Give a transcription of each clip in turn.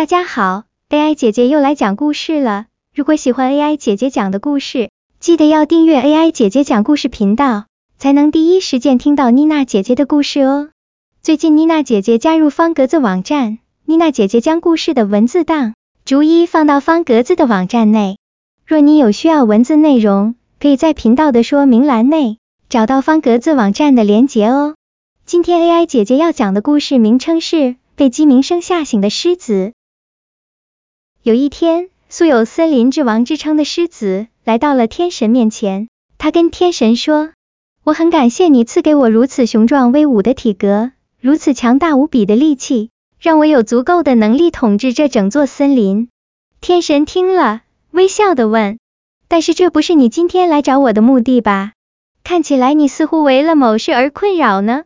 大家好，AI 姐姐又来讲故事了。如果喜欢 AI 姐姐讲的故事，记得要订阅 AI 姐姐讲故事频道，才能第一时间听到妮娜姐姐的故事哦。最近妮娜姐姐加入方格子网站，妮娜姐姐将故事的文字档逐一放到方格子的网站内。若你有需要文字内容，可以在频道的说明栏内找到方格子网站的连结哦。今天 AI 姐姐要讲的故事名称是被鸡鸣声吓醒的狮子。有一天，素有森林之王之称的狮子来到了天神面前。他跟天神说：“我很感谢你赐给我如此雄壮威武的体格，如此强大无比的力气，让我有足够的能力统治这整座森林。”天神听了，微笑的问：“但是这不是你今天来找我的目的吧？看起来你似乎为了某事而困扰呢？”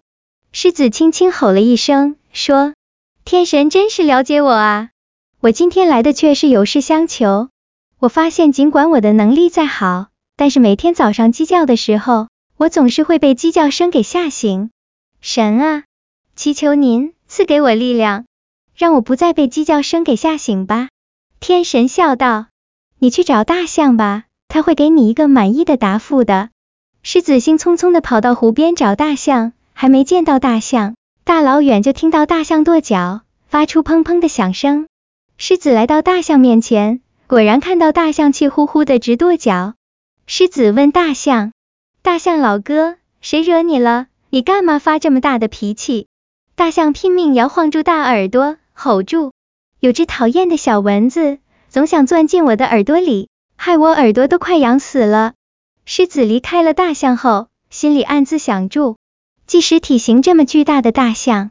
狮子轻轻吼了一声，说：“天神真是了解我啊。”我今天来的却是有事相求。我发现尽管我的能力再好，但是每天早上鸡叫的时候，我总是会被鸡叫声给吓醒。神啊，祈求您赐给我力量，让我不再被鸡叫声给吓醒吧。天神笑道：“你去找大象吧，他会给你一个满意的答复的。”狮子兴匆匆的跑到湖边找大象，还没见到大象，大老远就听到大象跺脚，发出砰砰的响声。狮子来到大象面前，果然看到大象气呼呼的直跺脚。狮子问大象：“大象老哥，谁惹你了？你干嘛发这么大的脾气？”大象拼命摇晃住大耳朵，吼住：“有只讨厌的小蚊子，总想钻进我的耳朵里，害我耳朵都快痒死了。”狮子离开了大象后，心里暗自想住：即使体型这么巨大的大象，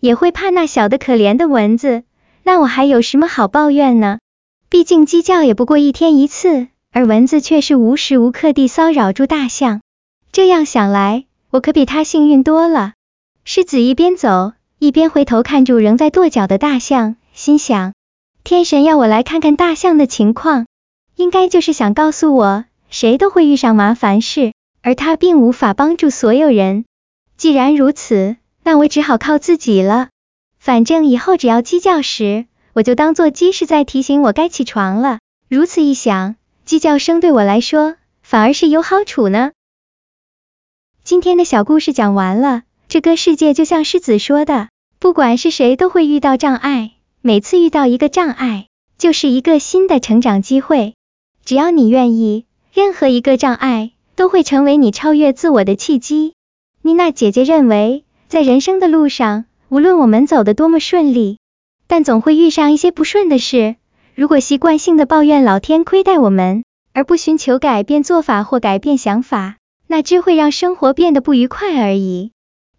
也会怕那小的可怜的蚊子。那我还有什么好抱怨呢？毕竟鸡叫也不过一天一次，而蚊子却是无时无刻地骚扰住大象。这样想来，我可比他幸运多了。狮子一边走，一边回头看住仍在跺脚的大象，心想：天神要我来看看大象的情况，应该就是想告诉我，谁都会遇上麻烦事，而他并无法帮助所有人。既然如此，那我只好靠自己了。反正以后只要鸡叫时，我就当做鸡是在提醒我该起床了。如此一想，鸡叫声对我来说反而是有好处呢。今天的小故事讲完了，这个世界就像狮子说的，不管是谁都会遇到障碍，每次遇到一个障碍，就是一个新的成长机会。只要你愿意，任何一个障碍都会成为你超越自我的契机。妮娜姐姐认为，在人生的路上，无论我们走得多么顺利，但总会遇上一些不顺的事。如果习惯性的抱怨老天亏待我们，而不寻求改变做法或改变想法，那只会让生活变得不愉快而已。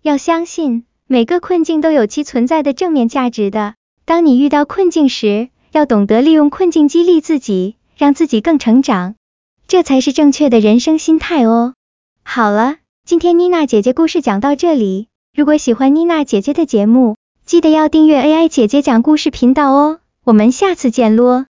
要相信，每个困境都有其存在的正面价值的。当你遇到困境时，要懂得利用困境激励自己，让自己更成长，这才是正确的人生心态哦。好了，今天妮娜姐姐故事讲到这里。如果喜欢妮娜姐姐的节目，记得要订阅 AI 姐姐讲故事频道哦。我们下次见啰。